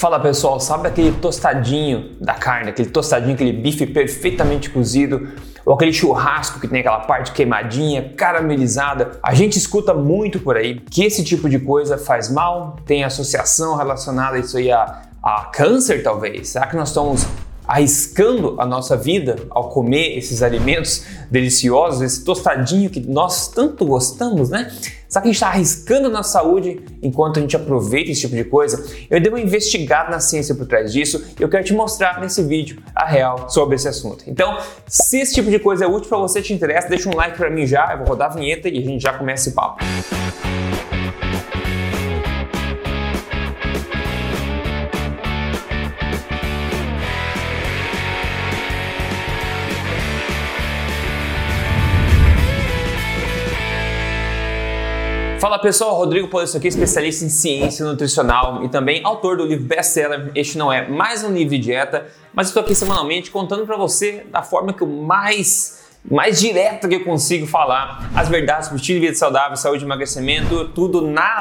Fala pessoal, sabe aquele tostadinho da carne, aquele tostadinho, aquele bife perfeitamente cozido, ou aquele churrasco que tem aquela parte queimadinha, caramelizada? A gente escuta muito por aí que esse tipo de coisa faz mal, tem associação relacionada a isso aí a, a câncer talvez. Será que nós estamos arriscando a nossa vida ao comer esses alimentos deliciosos, esse tostadinho que nós tanto gostamos, né? Será que a gente está arriscando a nossa saúde enquanto a gente aproveita esse tipo de coisa? Eu dei uma investigada na ciência por trás disso e eu quero te mostrar nesse vídeo a real sobre esse assunto. Então, se esse tipo de coisa é útil para você, te interessa, deixa um like para mim já, eu vou rodar a vinheta e a gente já começa esse papo. Fala pessoal, Rodrigo Polesso aqui, especialista em ciência nutricional e também autor do livro best-seller Este não é mais um livro de dieta, mas estou aqui semanalmente contando para você da forma que eu mais mais direta que eu consigo falar as verdades sobre estilo de vida saudável, saúde e emagrecimento, tudo na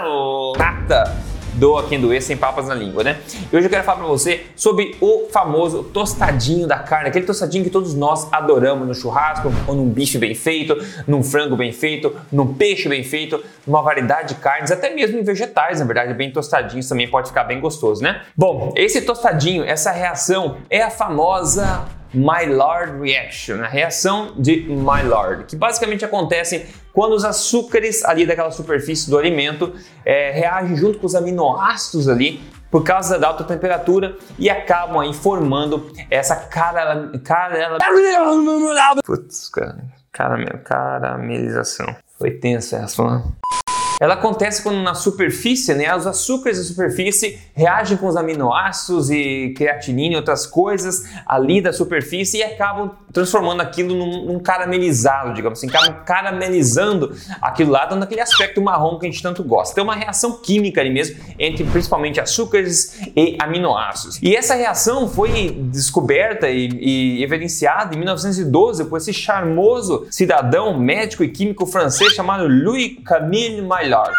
lata doa quem doer, sem papas na língua, né? E hoje eu quero falar para você sobre o famoso tostadinho da carne, aquele tostadinho que todos nós adoramos no churrasco, ou num bife bem feito, num frango bem feito, num peixe bem feito, numa variedade de carnes, até mesmo em vegetais, na verdade, bem tostadinhos também pode ficar bem gostoso, né? Bom, esse tostadinho, essa reação é a famosa Maillard Reaction, a reação de Maillard, que basicamente acontece quando os açúcares ali daquela superfície do alimento é, reagem junto com os aminoácidos ali por causa da alta temperatura e acabam aí formando essa cara, cara, Putz, cara, caramelização. Foi tensa essa, né? Ela acontece quando na superfície, né, os açúcares da superfície reagem com os aminoácidos e creatinina e outras coisas ali da superfície e acabam transformando aquilo num, num caramelizado, digamos assim, caramelizando aquilo lá, dando aquele aspecto marrom que a gente tanto gosta. Tem uma reação química ali mesmo entre principalmente açúcares e aminoácidos. E essa reação foi descoberta e, e evidenciada em 1912 por esse charmoso cidadão médico e químico francês chamado Louis Camille Maillard melhor.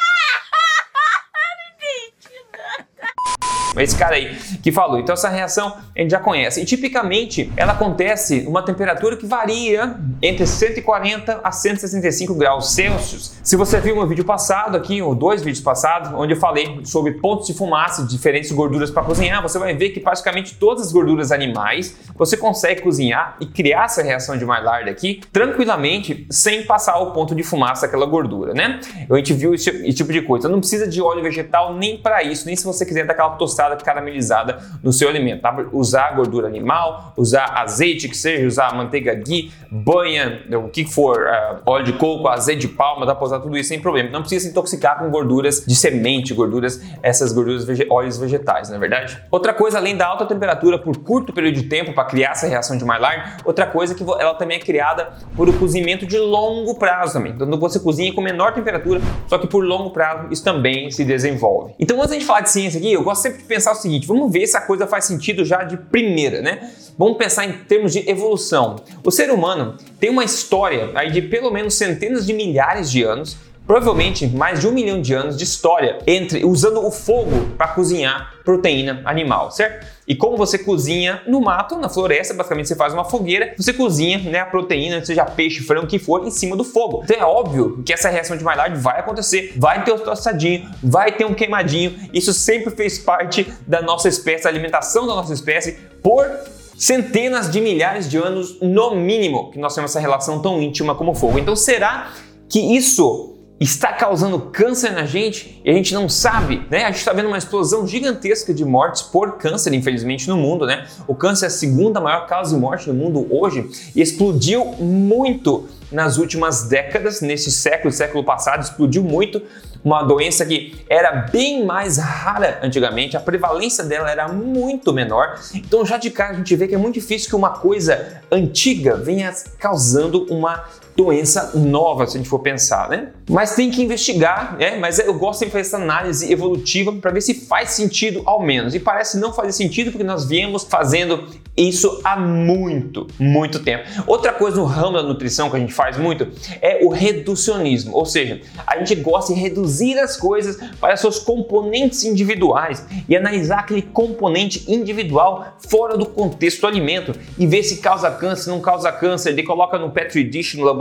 Esse cara aí que falou. Então essa reação a gente já conhece. E tipicamente ela acontece uma temperatura que varia entre 140 a 165 graus Celsius. Se você viu meu vídeo passado aqui, ou dois vídeos passados, onde eu falei sobre pontos de fumaça diferentes gorduras para cozinhar, você vai ver que praticamente todas as gorduras animais você consegue cozinhar e criar essa reação de Maillard aqui tranquilamente sem passar o ponto de fumaça daquela gordura, né? A gente viu esse, esse tipo de coisa. Não precisa de óleo vegetal nem para isso, nem se você quiser dar aquela tostada tostada caramelizada no seu alimento. Tá? Usar gordura animal, usar azeite que seja, usar manteiga ghee, banha, o que for, uh, óleo de coco, azeite de palma, dá para usar tudo isso sem problema. Não precisa se intoxicar com gorduras de semente, gorduras, essas gorduras, vege óleos vegetais, não é verdade? Outra coisa, além da alta temperatura por curto período de tempo para criar essa reação de Maillard, outra coisa é que ela também é criada por o cozimento de longo prazo também. Então você cozinha com menor temperatura, só que por longo prazo isso também se desenvolve. Então antes de falar de ciência aqui, eu gosto sempre de pensar o seguinte: vamos ver se a coisa faz sentido já de primeira, né? Vamos pensar em termos de evolução. O ser humano tem uma história aí de pelo menos centenas de milhares de anos provavelmente mais de um milhão de anos de história entre usando o fogo para cozinhar proteína animal, certo? E como você cozinha no mato, na floresta, basicamente você faz uma fogueira, você cozinha né, a proteína, seja peixe, frango, o que for, em cima do fogo. Então é óbvio que essa reação de Maillard vai acontecer, vai ter o tostadinho, vai ter um queimadinho. Isso sempre fez parte da nossa espécie, da alimentação da nossa espécie por centenas de milhares de anos, no mínimo, que nós temos essa relação tão íntima como o fogo. Então será que isso está causando câncer na gente e a gente não sabe, né? A gente está vendo uma explosão gigantesca de mortes por câncer, infelizmente, no mundo, né? O câncer é a segunda maior causa de morte no mundo hoje e explodiu muito nas últimas décadas, nesse século, século passado, explodiu muito. Uma doença que era bem mais rara antigamente, a prevalência dela era muito menor. Então, já de cara, a gente vê que é muito difícil que uma coisa antiga venha causando uma doença nova, se a gente for pensar, né? Mas tem que investigar, né? Mas eu gosto de fazer essa análise evolutiva para ver se faz sentido ao menos. E parece não fazer sentido porque nós viemos fazendo isso há muito, muito tempo. Outra coisa no ramo da nutrição que a gente faz muito é o reducionismo, ou seja, a gente gosta de reduzir reduzir as coisas para seus componentes individuais e analisar aquele componente individual fora do contexto do alimento e ver se causa câncer, não causa câncer, ele coloca no Petri dish no laboratório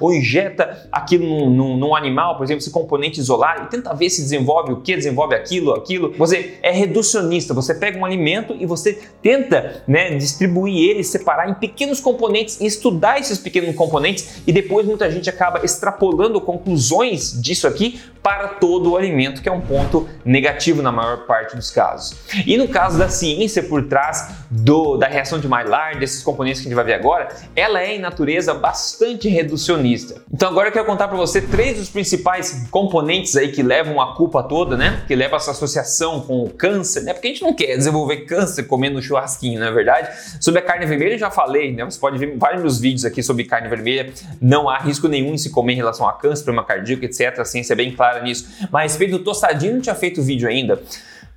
ou injeta aquilo num, num, num animal, por exemplo, esse componente isolar e tenta ver se desenvolve o que, desenvolve aquilo, aquilo. Você é reducionista, você pega um alimento e você tenta né, distribuir ele, separar em pequenos componentes e estudar esses pequenos componentes e depois muita gente acaba extrapolando conclusões disso aqui para todo o alimento, que é um ponto negativo na maior parte dos casos. E no caso da ciência por trás do, da reação de Maillard, desses componentes que a gente vai ver agora, ela é em natureza bastante reducionista. Então agora eu quero contar para você três dos principais componentes aí que levam a culpa toda, né? Que leva essa associação com o câncer, né? Porque a gente não quer desenvolver câncer comendo churrasquinho, não é verdade? Sobre a carne vermelha eu já falei, né? Você pode ver vários vídeos aqui sobre carne vermelha. Não há risco nenhum em se comer em relação a câncer, problema cardíaco, etc. A ciência é bem clara nisso. Mas a respeito do tostadinho, não tinha feito vídeo ainda.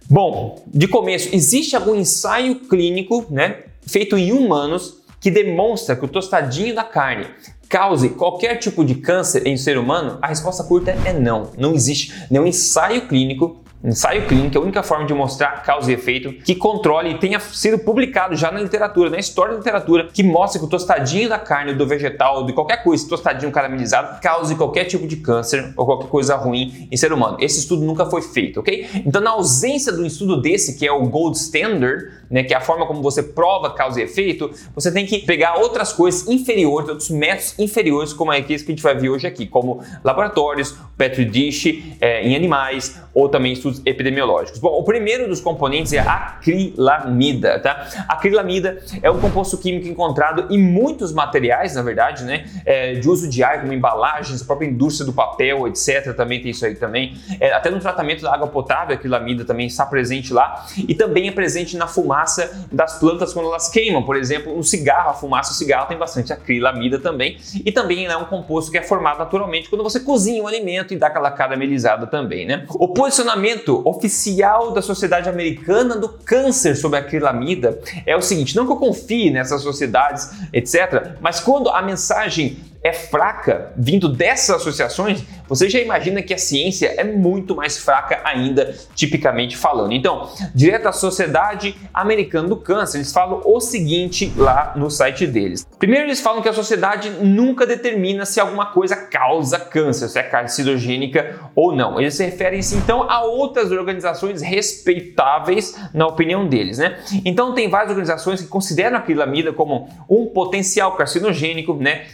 Bom, de começo, existe algum ensaio clínico, né, feito em humanos que demonstra que o tostadinho da carne cause qualquer tipo de câncer em ser humano? A resposta curta é não. Não existe nenhum ensaio clínico Ensaio clínico é a única forma de mostrar causa e efeito que controle e tenha sido publicado já na literatura, na história da literatura, que mostra que o tostadinho da carne, do vegetal, de qualquer coisa, tostadinho caramelizado, cause qualquer tipo de câncer ou qualquer coisa ruim em ser humano. Esse estudo nunca foi feito, ok? Então, na ausência do estudo desse, que é o gold standard, né, que é a forma como você prova causa e efeito, você tem que pegar outras coisas inferiores, outros métodos inferiores, como é que a gente vai ver hoje aqui, como laboratórios, petri dish é, em animais ou também estudos epidemiológicos. Bom, o primeiro dos componentes é a acrilamida, tá? Acrilamida é um composto químico encontrado em muitos materiais, na verdade, né, é, de uso diário, como embalagens, a própria indústria do papel, etc. Também tem isso aí também. É, até no tratamento da água potável, a acrilamida também está presente lá e também é presente na fumaça das plantas quando elas queimam. Por exemplo, no cigarro, a fumaça do cigarro tem bastante acrilamida também. E também é um composto que é formado naturalmente quando você cozinha um alimento e dá aquela caramelizada também, né? O posicionamento oficial da Sociedade Americana do Câncer sobre a acrilamida é o seguinte: não que eu confie nessas sociedades, etc., mas quando a mensagem é fraca vindo dessas associações, você já imagina que a ciência é muito mais fraca ainda, tipicamente falando. Então, direto à Sociedade Americana do Câncer, eles falam o seguinte lá no site deles. Primeiro, eles falam que a sociedade nunca determina se alguma coisa causa câncer, se é carcinogênica ou não. Eles se referem-se então a outras organizações respeitáveis na opinião deles, né? Então, tem várias organizações que consideram a acrilamida como um potencial carcinogênico, né?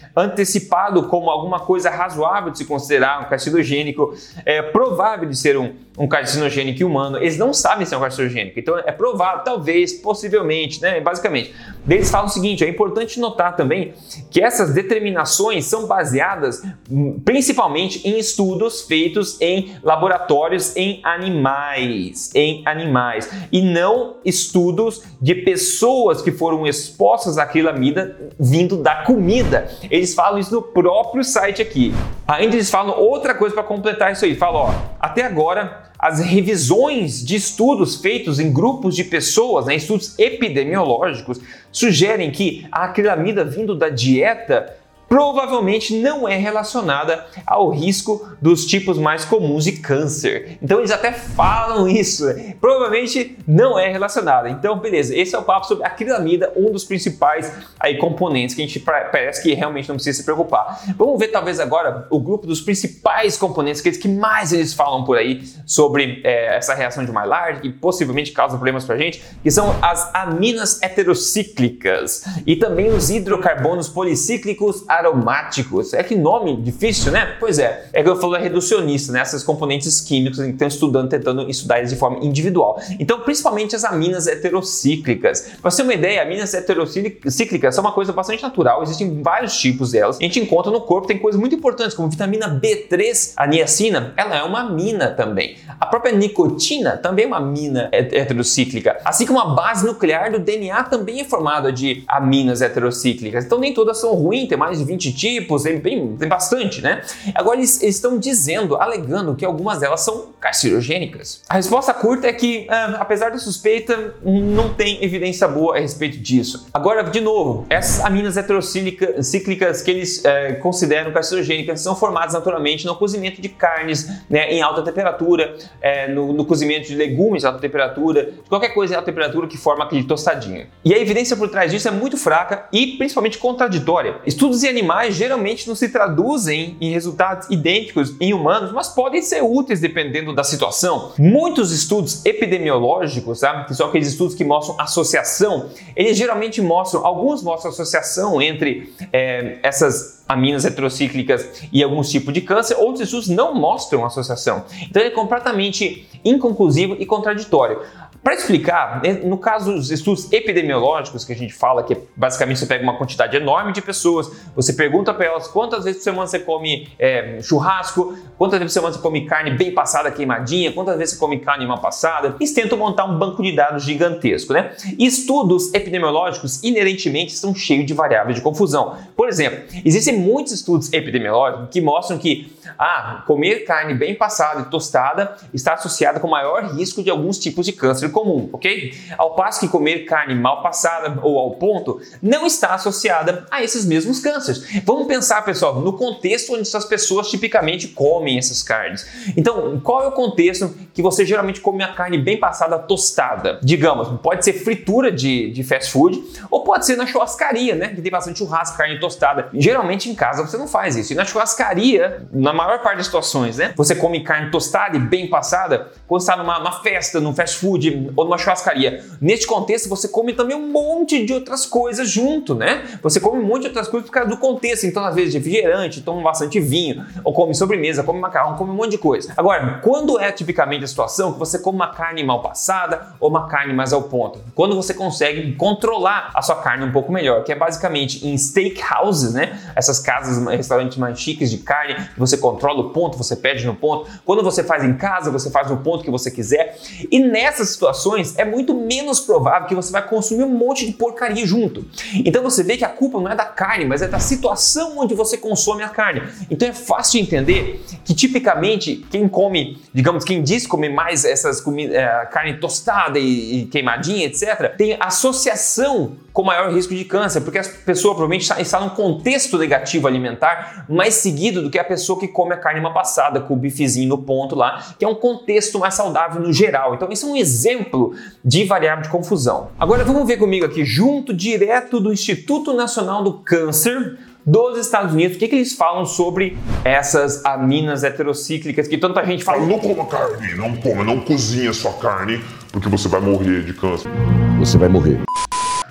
Antecipado como alguma coisa razoável de se considerar um carcinogênico, é provável de ser um, um carcinogênico humano. Eles não sabem se é um carcinogênico, então é provável, talvez, possivelmente, né? Basicamente. Eles falam o seguinte: é importante notar também que essas determinações são baseadas hum, principalmente em estudos feitos em laboratórios em animais, em animais, e não estudos de pessoas que foram expostas à acrilamida vindo da comida. Eles falam no próprio site aqui. Ainda eles falam outra coisa para completar isso aí. Falam, ó, até agora as revisões de estudos feitos em grupos de pessoas, né, estudos epidemiológicos, sugerem que a acrilamida vindo da dieta provavelmente não é relacionada ao risco dos tipos mais comuns de câncer. Então eles até falam isso. Provavelmente não é relacionada. Então, beleza, esse é o papo sobre acrilamida, um dos principais aí, componentes que a gente parece que realmente não precisa se preocupar. Vamos ver talvez agora o grupo dos principais componentes, aqueles que mais eles falam por aí sobre é, essa reação de Maillard, que possivelmente causa problemas pra gente, que são as aminas heterocíclicas e também os hidrocarbonos policíclicos aromáticos. É que nome difícil, né? Pois é, é que eu falo é reducionista, né? Essas componentes químicos que estão estudando, tentando estudar eles de forma individual. Então, principalmente as aminas heterocíclicas. Para você ter uma ideia, aminas heterocíclicas são uma coisa bastante natural, existem vários tipos delas. A gente encontra no corpo, tem coisas muito importantes, como vitamina B3, a niacina, ela é uma amina também. A própria nicotina também é uma amina heterocíclica. Assim como a base nuclear do DNA também é formada de aminas heterocíclicas. Então, nem todas são ruins, tem mais 20 tipos, tem, bem, tem bastante, né? Agora eles, estão dizendo, alegando que algumas delas são carcinogênicas. A resposta curta é que, ah, apesar da suspeita, não tem evidência boa a respeito disso. Agora, de novo, essas aminas heterocíclicas que eles eh, consideram carcinogênicas são formadas naturalmente no cozimento de carnes né, em alta temperatura, eh, no, no cozimento de legumes em alta temperatura, qualquer coisa em alta temperatura que forma aquele tostadinho. E a evidência por trás disso é muito fraca e principalmente contraditória. Estudos em animais geralmente não se traduzem em resultados idênticos em humanos, mas podem ser úteis dependendo da situação. Muitos estudos epidemiológicos, sabe, que são aqueles estudos que mostram associação, eles geralmente mostram, alguns mostram associação entre é, essas aminas heterocíclicas e alguns tipos de câncer, outros estudos não mostram associação. Então ele é completamente inconclusivo e contraditório. Para explicar, né, no caso dos estudos epidemiológicos que a gente fala, que basicamente você pega uma quantidade enorme de pessoas, você pergunta para elas quantas vezes por semana você come é, churrasco, quantas vezes por semana você come carne bem passada, queimadinha, quantas vezes você come carne mal passada, eles tentam montar um banco de dados gigantesco, né? E estudos epidemiológicos inerentemente estão cheios de variáveis de confusão. Por exemplo, existem muitos estudos epidemiológicos que mostram que ah, comer carne bem passada e tostada está associado com maior risco de alguns tipos de câncer comum, ok? Ao passo que comer carne mal passada ou ao ponto não está associada a esses mesmos cânceres. Vamos pensar, pessoal, no contexto onde essas pessoas tipicamente comem essas carnes. Então, qual é o contexto que você geralmente come a carne bem passada tostada? Digamos, pode ser fritura de, de fast food ou pode ser na churrascaria, né? Que tem bastante churrasco, carne tostada. Geralmente em casa você não faz isso. E na churrascaria, na maior parte das situações, né? Você come carne tostada e bem passada quando está numa, numa festa, num fast food, ou numa churrascaria. Neste contexto, você come também um monte de outras coisas junto, né? Você come um monte de outras coisas por causa do contexto. Então, às vezes, refrigerante, toma bastante vinho, ou come sobremesa, come macarrão, come um monte de coisa. Agora, quando é tipicamente a situação que você come uma carne mal passada ou uma carne mais ao ponto? Quando você consegue controlar a sua carne um pouco melhor, que é basicamente em steakhouses, né? Essas casas, restaurantes mais chiques de carne, você controla o ponto, você pede no ponto. Quando você faz em casa, você faz no ponto que você quiser. E nessas situações, situações, é muito menos provável que você vai consumir um monte de porcaria junto. Então você vê que a culpa não é da carne, mas é da situação onde você consome a carne. Então é fácil de entender que tipicamente quem come, digamos, quem diz comer mais essas comidas, é, carne tostada e, e queimadinha, etc., tem associação com maior risco de câncer, porque a pessoa provavelmente está, está num contexto negativo alimentar mais seguido do que a pessoa que come a carne uma passada, com o bifezinho no ponto lá, que é um contexto mais saudável no geral. Então, isso é um exemplo de variável de confusão. Agora, vamos ver comigo aqui, junto direto do Instituto Nacional do Câncer, dos Estados Unidos, o que, que eles falam sobre essas aminas heterocíclicas que tanta gente fala. Não coma carne, não coma, não cozinha sua carne, porque você vai morrer de câncer. Você vai morrer.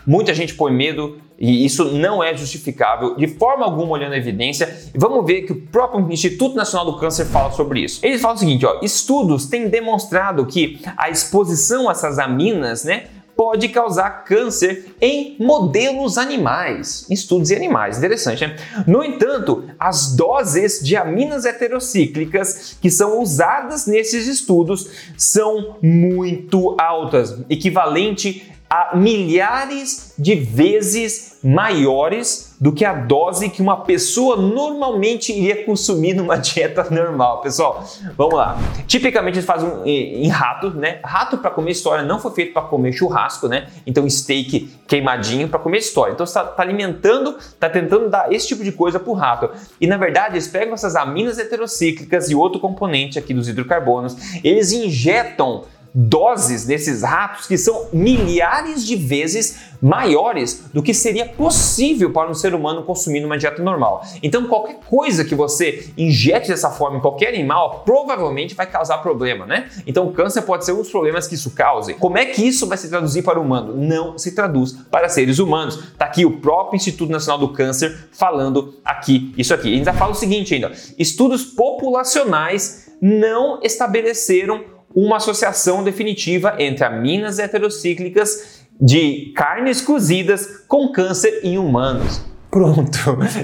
Muita gente põe medo e isso não é justificável de forma alguma olhando a evidência. E vamos ver que o próprio Instituto Nacional do Câncer fala sobre isso. Eles falam o seguinte: ó, estudos têm demonstrado que a exposição a essas aminas, né, pode causar câncer em modelos animais, estudos em animais, interessante, né? No entanto, as doses de aminas heterocíclicas que são usadas nesses estudos são muito altas, equivalente a milhares de vezes maiores do que a dose que uma pessoa normalmente iria consumir numa dieta normal. Pessoal, vamos lá. Tipicamente eles fazem em rato, né? Rato para comer história não foi feito para comer churrasco, né? Então steak queimadinho para comer história. Então está tá alimentando, está tentando dar esse tipo de coisa para o rato. E na verdade eles pegam essas aminas heterocíclicas e outro componente aqui dos hidrocarbonos, eles injetam doses desses ratos que são milhares de vezes maiores do que seria possível para um ser humano consumir numa dieta normal. Então, qualquer coisa que você injete dessa forma em qualquer animal provavelmente vai causar problema, né? Então, o câncer pode ser um dos problemas que isso cause. Como é que isso vai se traduzir para o humano? Não se traduz para seres humanos. Tá aqui o próprio Instituto Nacional do Câncer falando aqui isso aqui. E ainda fala o seguinte ainda: estudos populacionais não estabeleceram uma associação definitiva entre aminas heterocíclicas de carnes cozidas com câncer em humanos. Pronto,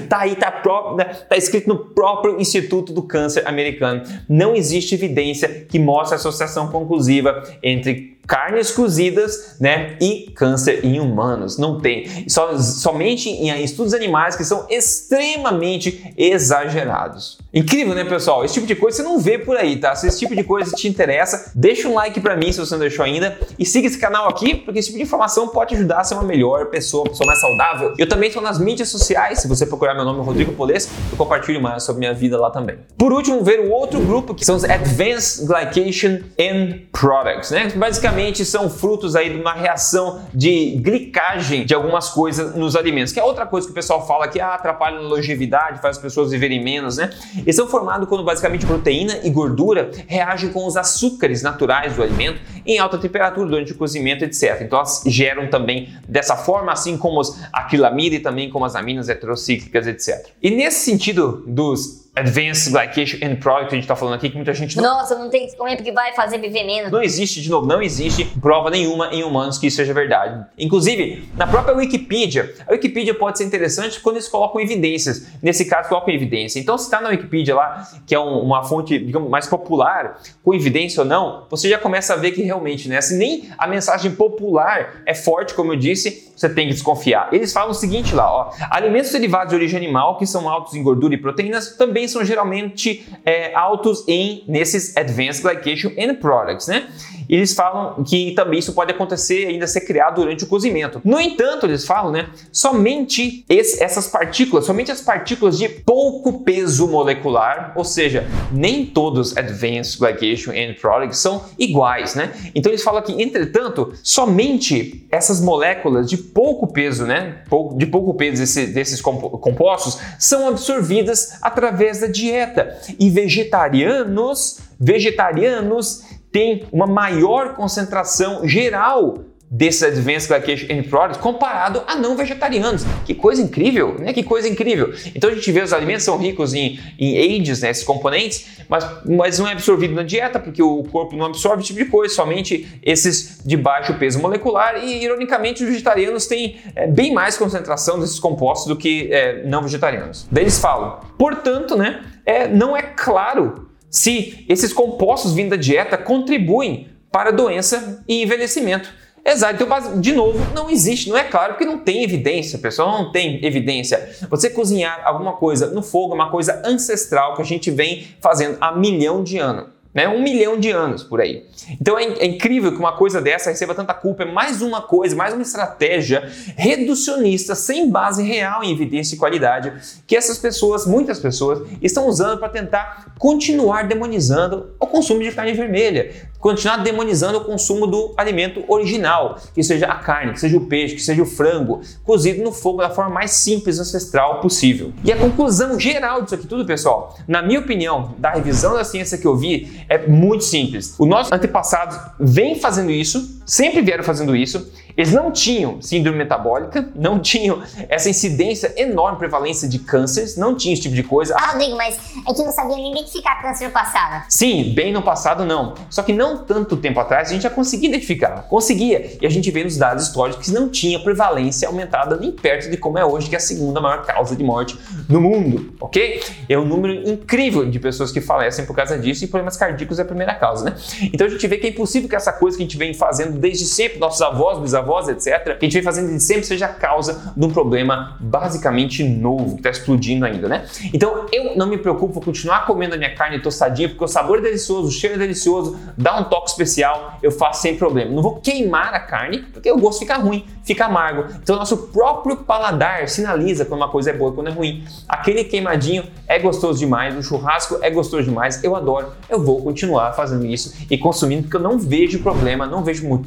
tá aí, tá, né? tá escrito no próprio Instituto do Câncer americano. Não existe evidência que mostre associação conclusiva entre carnes cozidas, né? E câncer em humanos. Não tem. Só, somente em estudos animais que são extremamente exagerados. Incrível, né, pessoal? Esse tipo de coisa você não vê por aí, tá? Se esse tipo de coisa te interessa, deixa um like para mim se você não deixou ainda e siga esse canal aqui, porque esse tipo de informação pode ajudar a ser uma melhor pessoa, uma pessoa mais saudável. Eu também estou nas mídias sociais, se você procurar meu nome Rodrigo Poles, eu compartilho mais sobre minha vida lá também. Por último, ver o outro grupo que são os Advanced Glycation End Products, né? Basicamente são frutos aí de uma reação de glicagem de algumas coisas nos alimentos, que é outra coisa que o pessoal fala que ah, atrapalha a longevidade, faz as pessoas viverem menos, né? Eles são formados quando basicamente proteína e gordura reagem com os açúcares naturais do alimento em alta temperatura durante o cozimento, etc. Então elas geram também dessa forma, assim como os aquilamida e também como as aminas heterocíclicas, etc. E nesse sentido dos Advanced Glycation End Product que a gente está falando aqui, que muita gente não... Nossa, não tem que comer porque vai fazer viver menos. Não existe, de novo, não existe prova nenhuma em humanos que isso seja verdade. Inclusive, na própria Wikipedia, a Wikipedia pode ser interessante quando eles colocam evidências. Nesse caso, colocam evidência. Então, se está na Wikipedia lá, que é um, uma fonte, digamos, mais popular, com evidência ou não, você já começa a ver que realmente, né? Se nem a mensagem popular é forte, como eu disse, você tem que desconfiar. Eles falam o seguinte lá, ó. Alimentos derivados de origem animal, que são altos em gordura e proteínas, também são geralmente é, altos em nesses Advanced Glycation End Products, né? Eles falam que também isso pode acontecer ainda ser criado durante o cozimento. No entanto, eles falam, né, somente esse, essas partículas, somente as partículas de pouco peso molecular, ou seja, nem todos Advanced Glycation End Products são iguais, né? Então eles falam que, entretanto, somente essas moléculas de pouco peso, né, de pouco peso desse, desses compostos são absorvidas através da dieta e vegetarianos, vegetarianos tem uma maior concentração geral desses Advanced Glycation End Products comparado a não vegetarianos. Que coisa incrível, né? Que coisa incrível. Então a gente vê os alimentos são ricos em, em AIDS, né, esses componentes, mas, mas não é absorvido na dieta porque o corpo não absorve esse tipo de coisa, somente esses de baixo peso molecular e ironicamente os vegetarianos têm é, bem mais concentração desses compostos do que é, não vegetarianos. Daí eles falam, portanto, né, é, não é claro se esses compostos vindo da dieta contribuem para doença e envelhecimento. Exato, então, de novo, não existe, não é claro, porque não tem evidência, pessoal, não tem evidência. Você cozinhar alguma coisa no fogo é uma coisa ancestral que a gente vem fazendo há milhão de anos né? Um milhão de anos por aí. Então é, é, incrível que uma coisa dessa receba tanta culpa. É mais uma coisa, mais uma estratégia reducionista, sem base real em evidência e qualidade, que essas pessoas, muitas pessoas, estão usando para tentar continuar demonizando o consumo de carne vermelha, continuar demonizando o consumo do alimento original, que seja a carne, que seja o peixe, que seja o frango, cozido no fogo da forma mais simples e ancestral possível. E a conclusão geral disso aqui tudo, pessoal, na minha opinião, da revisão da ciência que eu vi, é muito simples. Os nossos antepassados vêm fazendo isso, sempre vieram fazendo isso. Eles não tinham síndrome metabólica, não tinham essa incidência enorme prevalência de cânceres, não tinha esse tipo de coisa. Ah, Rodrigo, mas é que não sabia nem identificar câncer no passado. Sim, bem no passado não. Só que não tanto tempo atrás a gente já conseguia identificar. Conseguia. E a gente vê nos dados históricos que não tinha prevalência aumentada nem perto de como é hoje, que é a segunda maior causa de morte no mundo, ok? É um número incrível de pessoas que falecem por causa disso e problemas cardíacos é a primeira causa, né? Então a gente vê que é impossível que essa coisa que a gente vem fazendo desde sempre, nossos avós, bisavós, etc., que a gente vem fazendo desde sempre seja a causa de um problema basicamente novo, que está explodindo ainda, né? Então eu não me preocupo, vou continuar comendo a minha carne tostadinha, porque o sabor é delicioso, o cheiro é delicioso, dá um toque especial, eu faço sem problema. Não vou queimar a carne, porque o gosto fica ruim, fica amargo. Então, nosso próprio paladar sinaliza quando uma coisa é boa e quando é ruim. Aquele queimadinho é gostoso demais, o churrasco é gostoso demais, eu adoro, eu vou continuar fazendo isso e consumindo, porque eu não vejo problema, não vejo motivo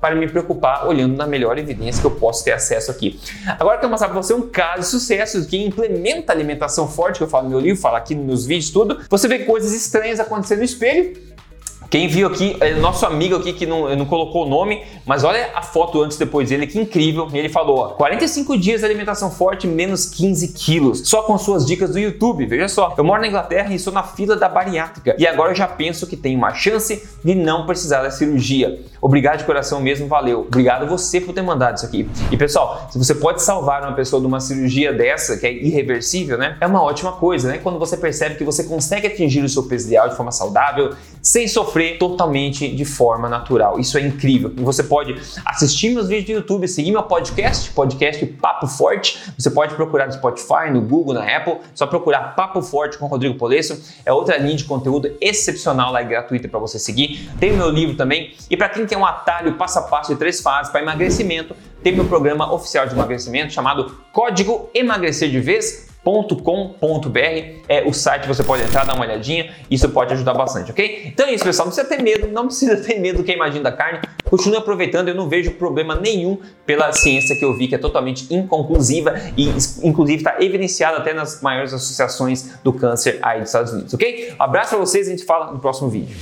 para me preocupar olhando na melhor evidência que eu posso ter acesso aqui. Agora eu mostrar para você um caso de sucesso que implementa alimentação forte, que eu falo no meu livro, falo aqui nos vídeos, tudo. Você vê coisas estranhas acontecendo no espelho quem viu aqui é nosso amigo aqui que não, não colocou o nome, mas olha a foto antes e depois dele, que incrível. Ele falou: ó, 45 dias de alimentação forte, menos 15 quilos, só com suas dicas do YouTube. Veja só, eu moro na Inglaterra e estou na fila da bariátrica e agora eu já penso que tenho uma chance de não precisar da cirurgia. Obrigado de coração mesmo, valeu. Obrigado você por ter mandado isso aqui. E pessoal, se você pode salvar uma pessoa de uma cirurgia dessa, que é irreversível, né? É uma ótima coisa, né? Quando você percebe que você consegue atingir o seu peso ideal de forma saudável, sem sofrer sofrer totalmente de forma natural. Isso é incrível. Você pode assistir meus vídeos do YouTube, seguir meu podcast, podcast Papo Forte. Você pode procurar no Spotify, no Google, na Apple, só procurar Papo Forte com Rodrigo Polesso. É outra linha de conteúdo excepcional lá e gratuita para você seguir. Tem o meu livro também. E para quem quer um atalho passo a passo de três fases para emagrecimento, tem meu programa oficial de emagrecimento chamado Código Emagrecer de Vez com.br é o site, você pode entrar, dar uma olhadinha, isso pode ajudar bastante, ok? Então é isso, pessoal, não precisa ter medo, não precisa ter medo do que imagem da carne, continue aproveitando, eu não vejo problema nenhum pela ciência que eu vi, que é totalmente inconclusiva e inclusive está evidenciada até nas maiores associações do câncer aí dos Estados Unidos, ok? Abraço para vocês, a gente fala no próximo vídeo.